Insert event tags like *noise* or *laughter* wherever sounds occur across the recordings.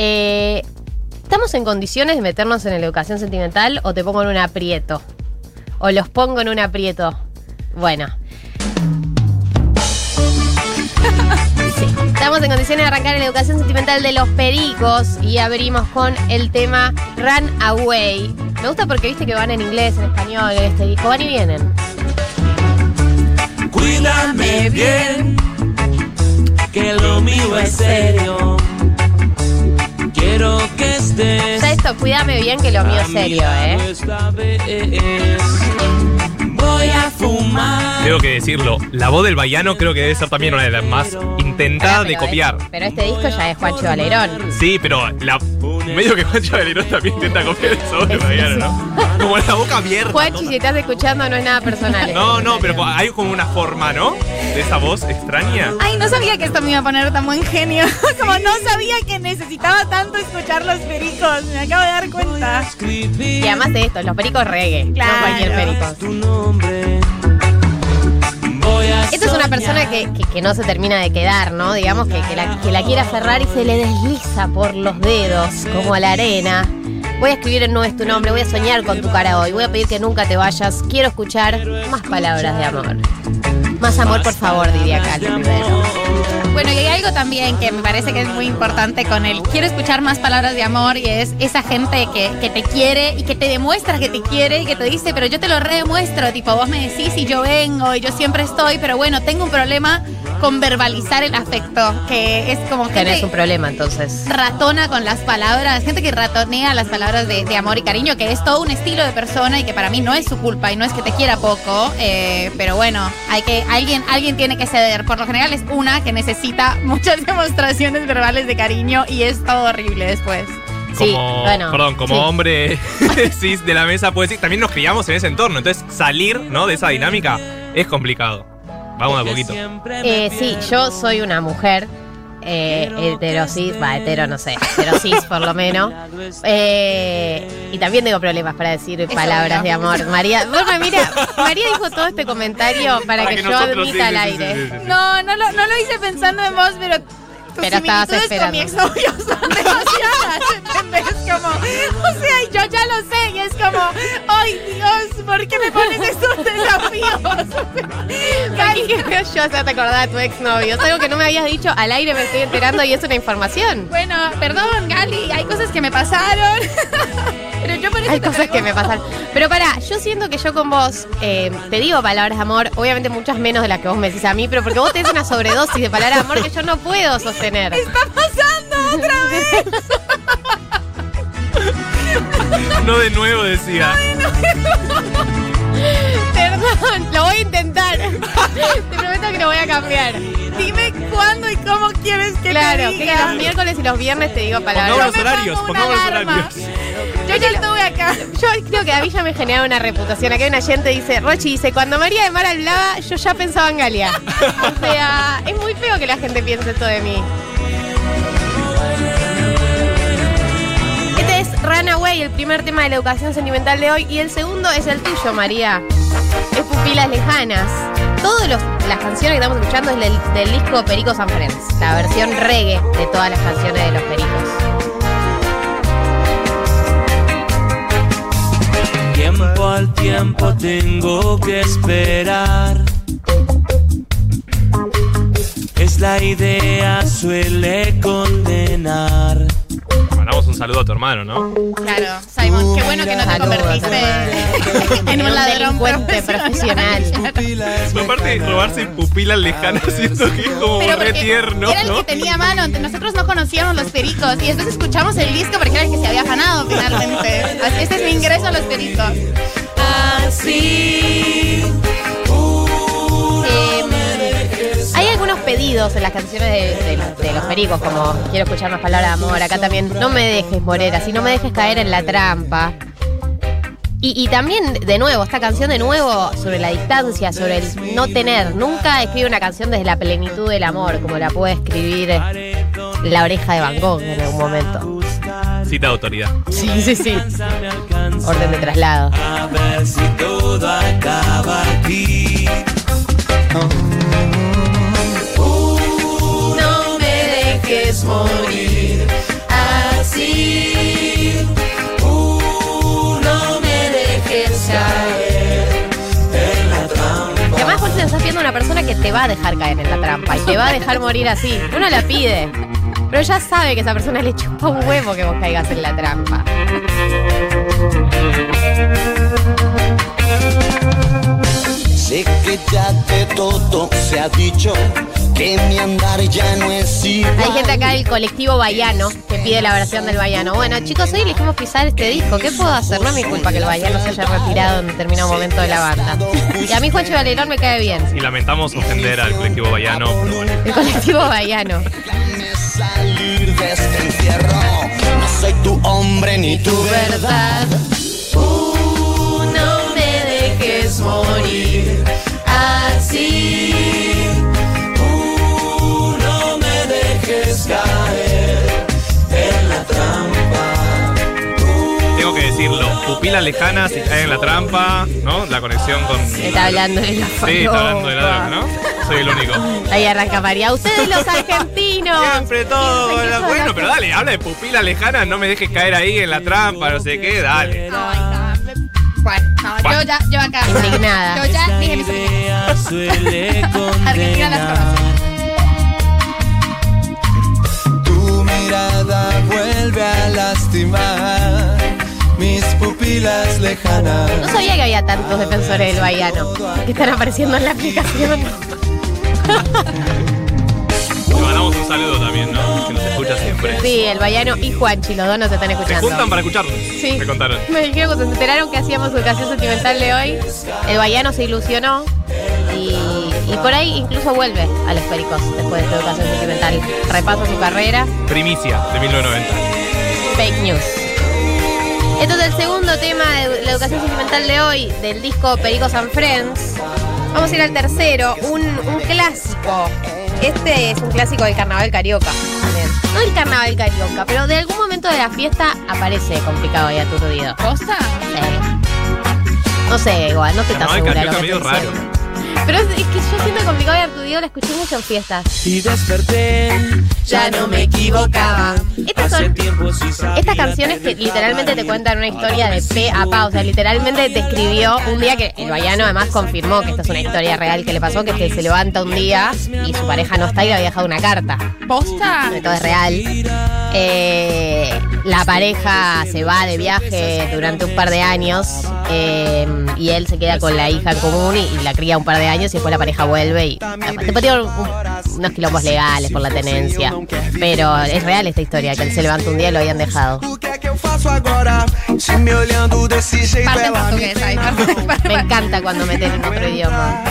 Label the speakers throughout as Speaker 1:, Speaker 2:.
Speaker 1: Eh, ¿Estamos en condiciones de meternos en la educación sentimental o te pongo en un aprieto? ¿O los pongo en un aprieto? Bueno. Estamos en condiciones de arrancar en la educación sentimental de los pericos y abrimos con el tema Run Away. Me gusta porque viste que van en inglés, en español, en este disco, van y vienen.
Speaker 2: Cuídame bien, que lo mío es serio. Quiero que estés.
Speaker 1: Ya esto, cuídame bien que lo mío es serio, ¿eh?
Speaker 2: Voy a fumar.
Speaker 3: Tengo que decirlo, la voz del Baiano creo que debe ser también una de las más intentadas de
Speaker 1: pero,
Speaker 3: copiar.
Speaker 1: eh, Pero este disco ya es Juancho Valerón.
Speaker 3: Sí, pero la, medio que Juancho Valerón también intenta copiar esa voz del Baiano, ¿no? *laughs* Como la boca abierta.
Speaker 1: Juanchi, si estás escuchando, no es nada personal.
Speaker 3: No, no, pero hay como una forma, ¿no? De esa voz extraña.
Speaker 4: Ay, no sabía que esto me iba a poner tan buen genio. *laughs* Como no sabía que necesitaba tanto escuchar los pericos. Me acabo de dar cuenta.
Speaker 1: Y además de esto, los pericos reggae,
Speaker 4: Claro.
Speaker 1: no cualquier perico. Esta es una persona que, que- no se termina de quedar, ¿no? Digamos que, que la, quiere aferrar y se le desliza por los dedos, como a la arena. Voy a escribir en No es tu nombre, voy a soñar con tu cara hoy, voy a pedir que nunca te vayas, quiero escuchar más palabras de amor. Más amor, por favor, diría Cali Rivero.
Speaker 4: Bueno, y hay algo también que me parece que es muy importante con él. Quiero escuchar más palabras de amor y es esa gente que, que te quiere y que te demuestra que te quiere y que te dice, pero yo te lo redemuestro. Tipo, vos me decís y yo vengo y yo siempre estoy, pero bueno, tengo un problema con verbalizar el afecto, que es como
Speaker 1: Tenés
Speaker 4: gente
Speaker 1: un problema, entonces.
Speaker 4: ratona con las palabras, gente que ratonea las palabras de, de amor y cariño, que es todo un estilo de persona y que para mí no es su culpa y no es que te quiera poco, eh, pero bueno, hay que alguien alguien tiene que ceder. Por lo general es una que necesita *laughs* muchas demostraciones verbales de cariño y es todo horrible después.
Speaker 1: Sí,
Speaker 3: Como,
Speaker 1: bueno,
Speaker 3: perdón, como
Speaker 1: sí.
Speaker 3: hombre *laughs* cis de la mesa puede decir, también nos criamos en ese entorno, entonces salir, ¿no? De esa dinámica es complicado. Vamos a poquito.
Speaker 1: Eh, sí, yo soy una mujer eh, heterosis, va, hetero no sé, heterosis por lo menos. *laughs* Eh, y también tengo problemas para decir palabras de amor. María, bueno, *laughs* mira, María dijo todo este comentario para,
Speaker 3: Para
Speaker 1: que,
Speaker 3: que
Speaker 1: yo admita
Speaker 3: sí,
Speaker 1: al
Speaker 3: sí,
Speaker 1: aire.
Speaker 3: sí, sí, sí.
Speaker 4: No, no lo, no lo hice pensando en vos, pero
Speaker 1: Pero estabas
Speaker 4: similitudes con mi exnovio *laughs* son demasiadas, ¿entendés? Como, o sea, yo ya lo sé, y es como, ay Dios, ¿por qué me pones estos desafíos? *laughs*
Speaker 1: Cali, qué feo yo hacerte acordar a tu exnovio. Es algo que no me habías dicho al aire, me estoy enterando y es una información.
Speaker 4: Bueno, perdón, Gali, hay cosas que me pasaron. *laughs* Pero yo por eso
Speaker 1: Hay
Speaker 4: te
Speaker 1: cosas que me pasan. Pero pará, yo siento que yo con vos eh, te digo palabras de amor, obviamente muchas menos de las que vos me decís a mí, pero porque vos tenés una sobredosis de palabras de amor que yo no puedo sostener.
Speaker 4: Está pasando otra vez.
Speaker 3: No de nuevo decía.
Speaker 1: Perdón, lo voy a intentar. Te prometo que lo voy a cambiar.
Speaker 4: Dime cuándo y cómo quieres que
Speaker 1: Claro,
Speaker 4: te
Speaker 1: que
Speaker 4: diga.
Speaker 1: los miércoles y los viernes te digo palabras.
Speaker 3: Pongamos los horarios, pongamos los horarios.
Speaker 4: Yo ya estuve acá.
Speaker 1: Yo creo que a mí ya me genera una reputación. Aquí hay una gente dice, Rochi dice, cuando María de Mar hablaba, yo ya pensaba en Galia. O sea, es muy feo que la gente piense esto de mí. Este es Runaway, el primer tema de la educación sentimental de hoy. Y el segundo es el tuyo, María. Es Pupilas Lejanas. Todas las canciones que estamos escuchando es del, del disco Pericos and Friends. La versión reggae de todas las canciones de los Pericos.
Speaker 2: Al tiempo tengo que esperar. Es la idea, suele condenar.
Speaker 3: Mandamos un saludo a tu hermano, ¿no?
Speaker 4: Claro, Simon, qué bueno que no te convertiste en un ladrón
Speaker 1: delincuente profesional.
Speaker 3: Aparte de robarse pupilas lejanas, siento que es como
Speaker 4: Pero
Speaker 3: re
Speaker 4: porque
Speaker 3: tierno,
Speaker 4: era el
Speaker 3: ¿no?
Speaker 4: que tenía mano, nosotros no conocíamos los pericos y después escuchamos el disco porque era el que se había afanado finalmente. Así, este es mi ingreso a los pericos.
Speaker 2: Así.
Speaker 1: Algunos pedidos en las canciones de, de los- de los pericos, como quiero escuchar más palabras de amor. Acá también, no me dejes morera, si no me dejes caer en la trampa. Y, y también, de nuevo, esta canción de nuevo sobre la distancia, sobre el no tener. Nunca escribe una canción desde la plenitud del amor, como la puede escribir la oreja de Van Gogh en algún momento.
Speaker 3: Cita de autoridad.
Speaker 1: Sí, sí, sí. Orden de traslado.
Speaker 2: A ver si todo acaba aquí.
Speaker 1: que es morir así. Uh, me dejes caer
Speaker 5: en la trampa.
Speaker 1: Y además, por eso estás viendo a una persona que te va a dejar caer en la trampa y te va a dejar morir así. Uno la pide. Pero ya sabe que esa persona le chupa un huevo que vos caigas en la trampa.
Speaker 2: Sé que ya de todo se ha dicho que mi andar ya no es igual.
Speaker 1: Hay gente acá del colectivo Baiano que pide la versión del Baiano. Bueno, chicos, hoy elegimos pisar este disco. ¿Qué puedo hacer? No es mi culpa que el Baiano se haya retirado en determinado momento de la banda. Y a mí Juancho Valerón me cae bien.
Speaker 3: Y lamentamos ofender al colectivo Bayano, pero bueno.
Speaker 1: El colectivo.
Speaker 2: Déjame salir de este encierro. No soy tu hombre ni tu verdad.
Speaker 1: Uh, no me dejes morir así.
Speaker 3: Decirlo, pupilas lejanas y caen en la trampa, ¿no? La conexión con.
Speaker 1: Está hablando de la
Speaker 3: Sí, está hablando de la droga, ¿no? Soy el único.
Speaker 1: Ahí arranca María. Ustedes los argentinos.
Speaker 3: Siempre todo. Bueno, pero dale, habla de pupilas lejanas, no me dejes caer ahí en la trampa, no sé qué, dale.
Speaker 4: Bueno, no, yo ya, yo acá.
Speaker 1: Indignada.
Speaker 4: Yo ya dije mis *laughs* Argentina las
Speaker 1: No sabía que había tantos defensores del Baiano que están apareciendo en la aplicación. *laughs*
Speaker 3: Le mandamos un saludo también, ¿no? Que nos escucha siempre.
Speaker 1: Sí, el Baiano y Juanchi, los dos nos están
Speaker 3: Se
Speaker 1: escuchando.
Speaker 3: juntan para escucharnos.
Speaker 1: Sí.
Speaker 3: Me contaron.
Speaker 1: Me dijeron cuando se enteraron que hacíamos educación sentimental de hoy. El Baiano se ilusionó y, y por ahí incluso vuelve a los pericos después de esta educación sentimental. Repasa su carrera.
Speaker 3: Primicia de 1990.
Speaker 1: Fake news. Esto es el segundo tema de la educación sentimental de hoy, del disco Pericos and Friends. Vamos a ir al tercero, un, un clásico. Este es un clásico del carnaval carioca. también. No el carnaval carioca, pero de algún momento de la fiesta aparece complicado y aturdido.
Speaker 4: ¿Posta?
Speaker 1: Sí. No sé, igual, no tan
Speaker 3: Carnaval
Speaker 1: segura de lo
Speaker 3: carioca
Speaker 1: que
Speaker 3: medio
Speaker 1: estoy
Speaker 3: raro.
Speaker 1: diciendo. Pero es, es que yo siento complicado y aturdido, la escuché mucho en fiestas.
Speaker 2: Y desperté,
Speaker 1: Ya no me equivocaba. Estas son Estas canciones que literalmente te cuentan una historia de pe a pa, o sea, literalmente te escribió un día que el Baiano además confirmó que esta es una historia real que le pasó, que es que se levanta un día y su pareja no está y le había dejado una carta.
Speaker 4: ¿Posta?
Speaker 1: Todo es real. Eh, la pareja se va de viaje durante un par de años eh, y él se queda con la hija en común y, y la cría un par de años y después la pareja vuelve y después tiene un- un- unos quilombos legales por la tenencia. Pero es real esta historia, que él se levanta un día y lo habían dejado.
Speaker 2: Se
Speaker 4: Parte portugués ahí. parte- parte-
Speaker 1: Me encanta cuando meten en otro idioma.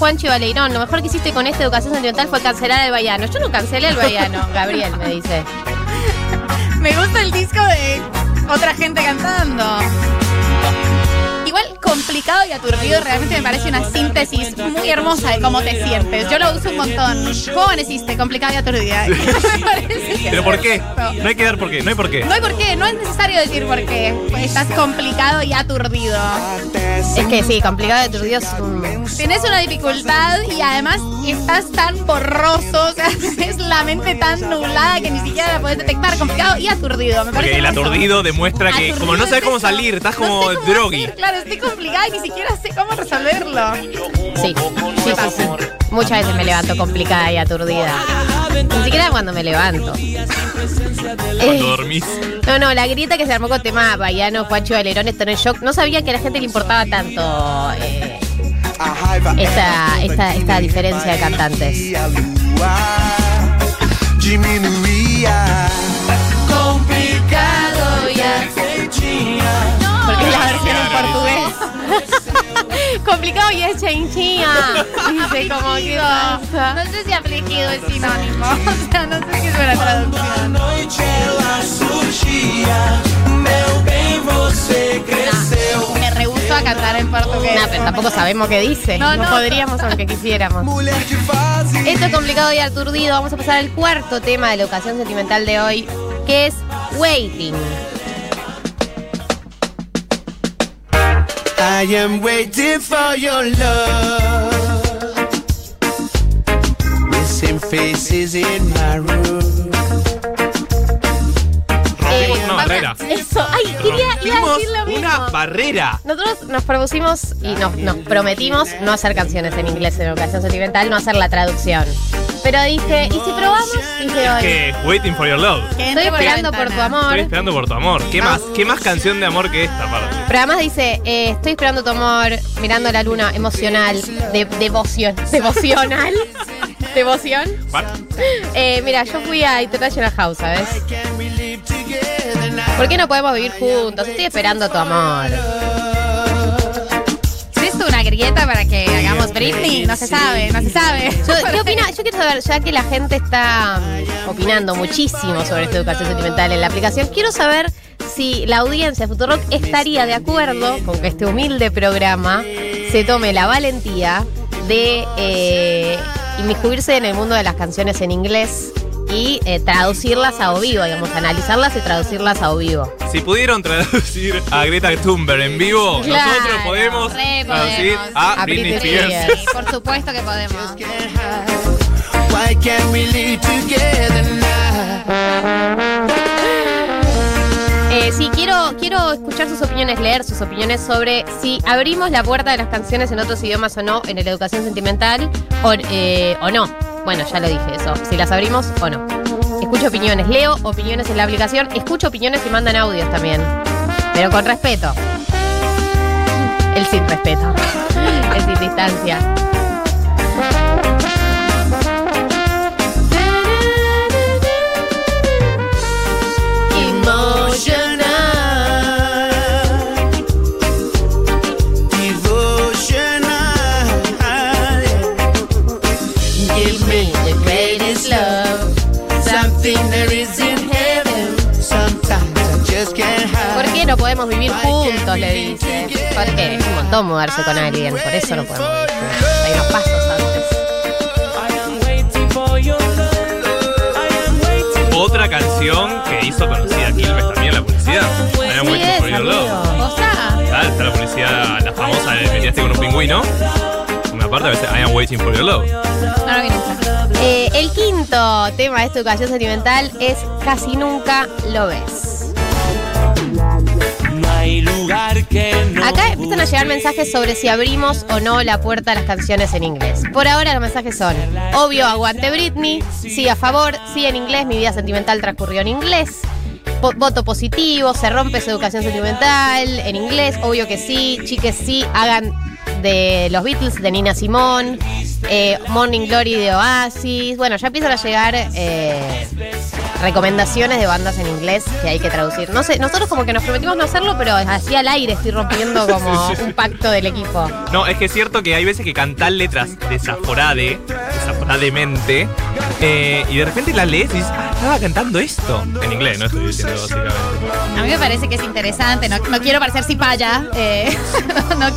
Speaker 2: Y
Speaker 1: Baleirón. Lo mejor que hiciste con esta educación sentimental fue cancelar al Baiano. Yo no cancelé al Baiano, *laughs* Gabriel me dice.
Speaker 4: Me gusta el disco de otra gente cantando. Igual complicado y aturdido realmente me parece una síntesis muy hermosa de cómo te sientes. Yo lo uso un montón. ¿Cómo amaneciste? Complicado y aturdida. *laughs* *laughs*
Speaker 3: ¿Pero por qué? No hay que dar por qué, no hay por qué.
Speaker 4: No hay por qué, no es necesario decir por qué. Pues estás complicado y aturdido.
Speaker 1: Es que sí, complicado de aturdido es un-
Speaker 4: Tienes una dificultad y además estás tan borroso, o sea, *laughs* es la mente tan nublada que ni siquiera la puedes detectar. Complicado y aturdido. Me parece
Speaker 3: Porque el aturdido demuestra que
Speaker 4: Aturdido
Speaker 3: como no sabes
Speaker 4: es
Speaker 3: cómo
Speaker 4: eso.
Speaker 3: salir, estás
Speaker 4: No
Speaker 3: como
Speaker 4: sé cómo
Speaker 3: drogui.
Speaker 4: hacer, Claro, estoy complicada y ni siquiera sé cómo resolverlo.
Speaker 1: Sí, sí, sí, sí. Muchas veces me levanto complicada y aturdida. Ni siquiera cuando me levanto.
Speaker 3: Cuando
Speaker 1: Eh,
Speaker 3: dormís.
Speaker 1: no, no, la grieta que se armó con tema Baiano, Juancho Valerón, están en shock. No sabía que a la gente le importaba tanto eh, esta, esta, esta diferencia de cantantes. *laughs*
Speaker 2: Complicado y
Speaker 1: es chinchilla. Dice como que pasa.
Speaker 4: No sé si afligido es sinónimo. *laughs* O sea, no sé si es buena traducción. Me rehuso a cantar en portugués.
Speaker 1: No, pero tampoco sabemos qué dice.
Speaker 4: No,
Speaker 1: No,
Speaker 4: no.
Speaker 1: podríamos aunque *laughs* quisiéramos. Esto es complicado y aturdido. Vamos a pasar al cuarto tema de la educación sentimental de hoy, que es waiting.
Speaker 2: I am waiting for your love. Missing faces in my room.
Speaker 1: Eh,
Speaker 3: Rompimos una
Speaker 1: vamos-
Speaker 3: barrera.
Speaker 1: Eso, ay, quería iba a decir lo mismo.
Speaker 3: una barrera.
Speaker 1: Nosotros nos propusimos y nos, nos prometimos no hacer canciones en inglés en educación sentimental, no hacer la traducción. Pero dije, ¿y si probamos? Dije hoy.
Speaker 3: que Waiting for Your Love.
Speaker 1: Estoy esperando por tu amor.
Speaker 3: Estoy esperando por tu amor. ¿Qué más? ¿Qué más canción de amor que esta parte?
Speaker 1: Pero además dice, eh, estoy esperando tu amor, mirando la luna, emocional, de, devoción, *laughs* devocional, *laughs* devoción. Eh, mira, yo fui a International House, ¿sabes? ¿Por qué no podemos vivir juntos? Estoy esperando tu amor.
Speaker 4: ¿Es esto una grieta para que hagamos Britney? No se sabe, no se sabe.
Speaker 1: Yo, ¿Qué *laughs* opina? Yo quiero saber, ya que la gente está mm, opinando muchísimo sobre esta educación sentimental en la aplicación, quiero saber si la audiencia de Futurock estaría de acuerdo con que este humilde programa se tome la valentía de eh, inmiscuirse en el mundo de las canciones en inglés y eh, traducirlas a o vivo, digamos, analizarlas y traducirlas a o vivo.
Speaker 3: Si pudieron traducir a Greta Thunberg en vivo,
Speaker 1: Claro,
Speaker 3: nosotros podemos traducir
Speaker 4: podemos.
Speaker 3: a,
Speaker 1: A
Speaker 3: Britney
Speaker 1: Britney
Speaker 3: Spears.
Speaker 1: Spears.
Speaker 4: Sí, por supuesto que podemos.
Speaker 2: Why can't we live together now?
Speaker 1: Eh, sí, quiero, quiero escuchar sus opiniones, leer sus opiniones sobre si abrimos la puerta de las canciones en otros idiomas o no en la educación sentimental o, eh, o no. Bueno, ya lo dije eso, si las abrimos o no. Escucho opiniones, leo opiniones en la aplicación, escucho opiniones y mandan audios también, pero con respeto. El sin respeto, *laughs* el sin distancia. Mudarse con alguien, por eso no podemos. Hay unos pasos antes.
Speaker 3: Otra canción que hizo conocida Quilmes también la publicidad. I am
Speaker 1: Sí
Speaker 3: waiting for your love.
Speaker 4: sea,
Speaker 3: Está, la publicidad, la famosa de me tiraste con un pingüino. Una parte a veces I am waiting for your love.
Speaker 4: no lo vi nunca.
Speaker 1: Eh, el quinto tema de esta educación sentimental es Casi nunca lo ves.
Speaker 5: No hay lugar que no
Speaker 1: Acá empiezan a llegar mensajes sobre si abrimos o no la puerta a las canciones en inglés. Por ahora los mensajes son, obvio, aguante Britney, sí a favor, sí en inglés, mi vida sentimental transcurrió en inglés. Po- voto positivo, se rompe su educación sentimental en inglés, obvio que sí, chiques sí, hagan de los Beatles, de Nina Simone, eh, Morning Glory de Oasis. Bueno, ya empiezan a llegar eh, recomendaciones de bandas en inglés que hay que traducir. No sé, nosotros como que nos prometimos no hacerlo, pero así al aire estoy rompiendo *laughs* como un pacto del equipo.
Speaker 3: No, es que es cierto que hay veces que cantar letras desaforade, desaforademente, eh, y de repente las lees y dices, ah, estaba cantando esto. En inglés, no estoy diciendo básicamente.
Speaker 4: A mí me parece que es interesante, no, no quiero parecer cipaya, eh, *laughs* no-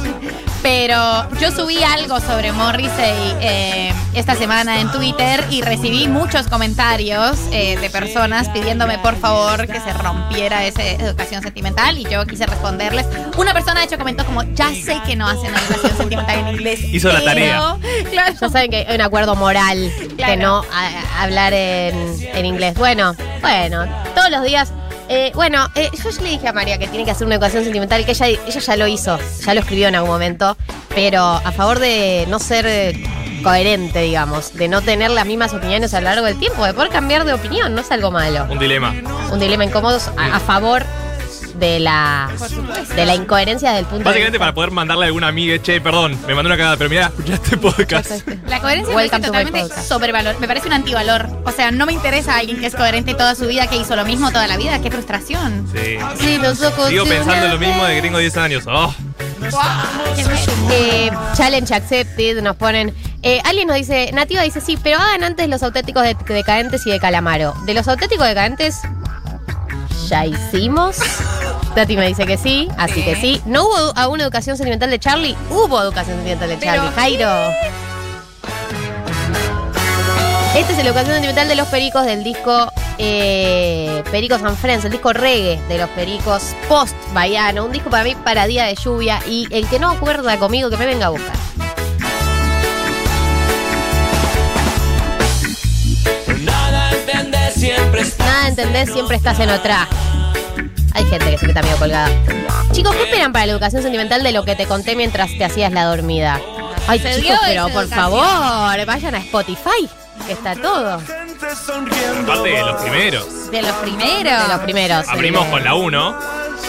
Speaker 4: pero yo subí algo sobre Morrissey eh, esta semana en Twitter y recibí muchos comentarios eh, de personas pidiéndome por favor que se rompiera esa educación sentimental y yo quise responderles. Una persona de hecho comentó como, ya sé que no hacen educación sentimental en inglés.
Speaker 3: Hizo la
Speaker 4: pero-"
Speaker 3: tarea.
Speaker 4: Claro.
Speaker 1: Ya saben que hay un acuerdo moral
Speaker 4: Claro.
Speaker 1: de no a- a hablar en, en inglés. Bueno, bueno, todos los días. Eh, bueno, eh, yo ya le dije a María que tiene que hacer una educación sentimental, que ella, ella ya lo hizo, ya lo escribió en algún momento, pero a favor de no ser eh, coherente, digamos, de no tener las mismas opiniones a lo largo del tiempo, de poder cambiar de opinión, no es algo malo.
Speaker 3: Un dilema.
Speaker 1: Un dilema incómodo a, a favor de la, de la incoherencia del punto
Speaker 3: Básicamente
Speaker 1: de
Speaker 3: para
Speaker 1: vista.
Speaker 3: poder mandarle a alguna amiga, che, perdón, me mandó una cagada, pero mira, *laughs* escuché este podcast.
Speaker 4: La coherencia me parece totalmente sobrevalor. Me parece un antivalor. O sea, no me interesa alguien que es coherente toda su vida, que hizo lo mismo toda la vida. Qué frustración.
Speaker 3: Sí.
Speaker 1: Sí, los ojos
Speaker 3: Sigo pensando lo mismo de tengo 10 años. Oh,
Speaker 1: Eh, challenge accepted, nos ponen. Eh, alguien nos dice, Nativa dice, sí, pero hagan antes los auténticos de- decadentes y de Calamaro. De los auténticos decadentes, ya hicimos. Tati me dice que sí, así que sí. ¿No hubo aún educación sentimental de Charlie? Hubo educación sentimental de Charlie,
Speaker 4: Pero,
Speaker 1: Jairo. Este es el educación sentimental de los pericos del disco eh, Pericos and Friends, el disco reggae de los pericos post Baiano. Un disco para mí para día de lluvia. Y el que no acuerda conmigo, que me venga a buscar.
Speaker 5: Nada siempre.
Speaker 1: Nada entendés, siempre estás en otra. Hay gente que se queda medio colgada. Chicos, ¿qué esperan para la educación sentimental de lo que te conté mientras te hacías la dormida? Ay,
Speaker 4: Se
Speaker 1: chicos, pero por
Speaker 4: educación.
Speaker 1: favor, vayan a Spotify, que está todo.
Speaker 3: Aparte de los primeros.
Speaker 4: De los primeros.
Speaker 1: De los primeros. sí.
Speaker 3: Abrimos con la 1,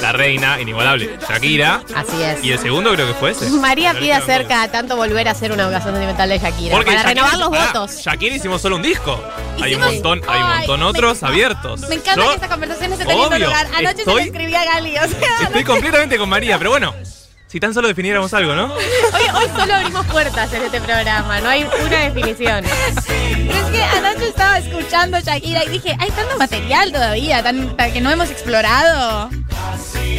Speaker 3: la reina, inigualable, Shakira.
Speaker 1: Así es.
Speaker 3: Y el segundo creo que fue ese.
Speaker 1: María pide
Speaker 3: todos.
Speaker 1: cada tanto volver a hacer una educación sentimental de Shakira.
Speaker 3: Porque
Speaker 1: para
Speaker 3: Shakira-
Speaker 1: renovar los
Speaker 3: pará,
Speaker 1: votos.
Speaker 3: Shakira hicimos solo un disco. Hay un montón, hay un montón
Speaker 4: me
Speaker 3: otros abiertos.
Speaker 4: Me encanta
Speaker 3: Yo
Speaker 4: que esta conversación esté teniendo
Speaker 3: obvio,
Speaker 4: lugar. Anoche se lo escribí a Gali. O sea,
Speaker 3: Estoy completamente con María, pero bueno, si tan solo definiéramos algo, ¿no?
Speaker 1: Hoy, hoy solo abrimos puertas en este programa, no hay una definición.
Speaker 4: Pero es que anoche estaba escuchando Shakira y dije, hay tanto material todavía tan, tan que no hemos explorado.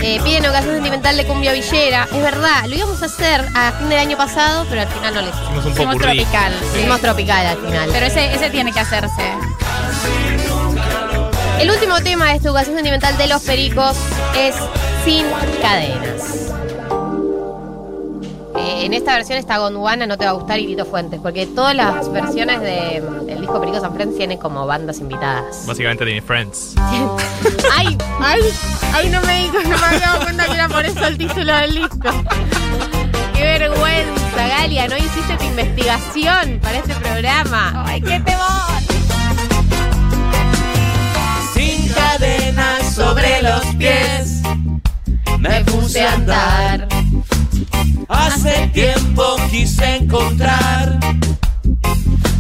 Speaker 1: Eh, piden educación sentimental de cumbia villera. Es verdad, lo íbamos a hacer a fin del año pasado, pero al final no lo hicimos.
Speaker 3: Hicimos un
Speaker 4: Hicimos
Speaker 3: popurrí.
Speaker 4: tropical.
Speaker 3: Sí.
Speaker 1: Hicimos tropical al final.
Speaker 4: Pero ese, ese tiene que hacerse.
Speaker 1: El último tema de esta educación sentimental de los pericos es Sin Cadenas. Eh, en esta versión está Gondwana, no te va a gustar, y Tito Fuentes, porque todas las versiones de- del disco Pericos and Friends tienen como bandas invitadas.
Speaker 3: Básicamente de mis friends. *laughs*
Speaker 1: ¡Ay! ¡Ay! ¡Ay, no me dijo! No me había dado cuenta que era por eso el título del disco. ¡Qué vergüenza, Galia! No hiciste tu investigación para este programa.
Speaker 4: ¡Ay, qué temor!
Speaker 5: Sin cadenas sobre los pies. Me puse a andar. Hace tiempo quise encontrar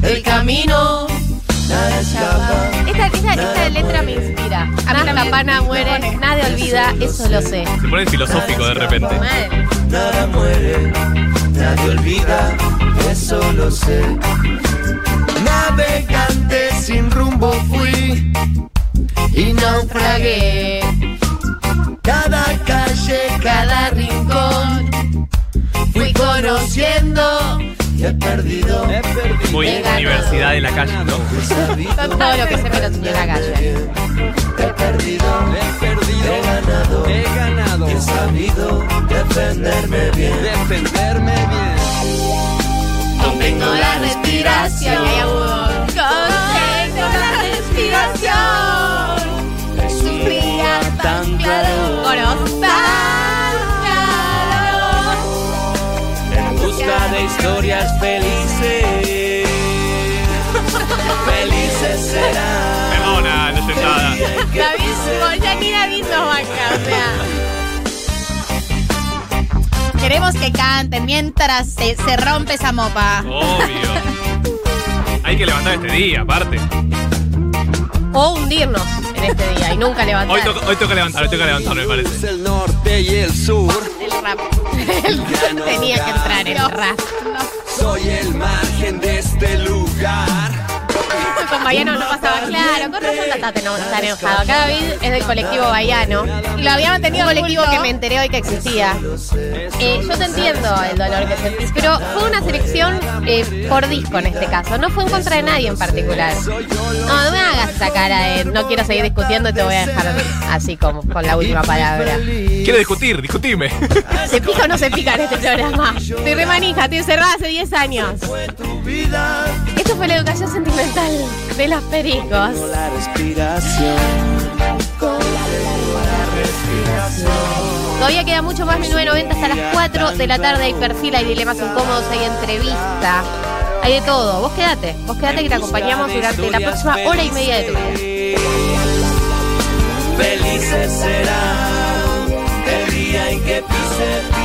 Speaker 5: el camino. Nada escapa.
Speaker 1: Esta, esta- esta letra me inspira. Ana
Speaker 4: también
Speaker 1: Pana
Speaker 4: me
Speaker 1: muere, nadie olvida, eso lo sé.
Speaker 3: Se pone filosófico de repente.
Speaker 5: Nada muere, nadie olvida, eso lo sé. Navegante sin rumbo fui y naufragué. Cada calle, cada conociendo y he perdido.
Speaker 3: Muy universidad de la calle, ¿no?
Speaker 1: Todo lo que se me lo enseñó la calle.
Speaker 5: He perdido, he perdido, he ganado, he ganado, he sabido defenderme bien, defenderme bien.
Speaker 1: Contengo la respiración. Contengo la respiración.
Speaker 5: Historias felices, felices serán.
Speaker 3: Perdona, no sentada.
Speaker 1: David, ya ni David nos banca, o sea.
Speaker 4: Queremos que canten mientras se, se rompe esa mopa.
Speaker 3: Obvio. Hay que levantar este día, aparte.
Speaker 1: O hundirnos en este día y nunca levantar.
Speaker 3: Hoy, toca- hoy toca levantar, hoy toca levantar, me parece.
Speaker 5: el norte y el sur,
Speaker 1: el rap. *laughs* Tenía que entrar el rap.
Speaker 5: Soy el margen de este lugar.
Speaker 1: Con Baiano no pasaba claro. Con razón Tatate no está enojado. Acá David es del colectivo Baiano.
Speaker 4: Lo había
Speaker 1: Un
Speaker 4: mantenido
Speaker 1: colectivo que me enteré hoy que existía. Eh, yo te entiendo el dolor que sentís, pero fue una selección eh, por disco en este caso. No fue en contra de nadie en particular. No, no me hagas esa cara de no quiero seguir discutiendo y te voy a dejar así como con la última palabra.
Speaker 3: Quiero discutir, discutime.
Speaker 1: ¿Se pica o no se pica en este programa? Estoy re manija, estoy encerrada hace 10 años. Esto fue la educación sentimental de los pericos.
Speaker 5: La respiración.
Speaker 1: Todavía queda mucho más 1990 hasta las 4 de la tarde. Hay perfil, hay dilemas incómodos, hay entrevista. Hay de todo. Vos quédate, vos quédate que te acompañamos durante la próxima hora y media de tu vida.
Speaker 5: Felices será el día en que pise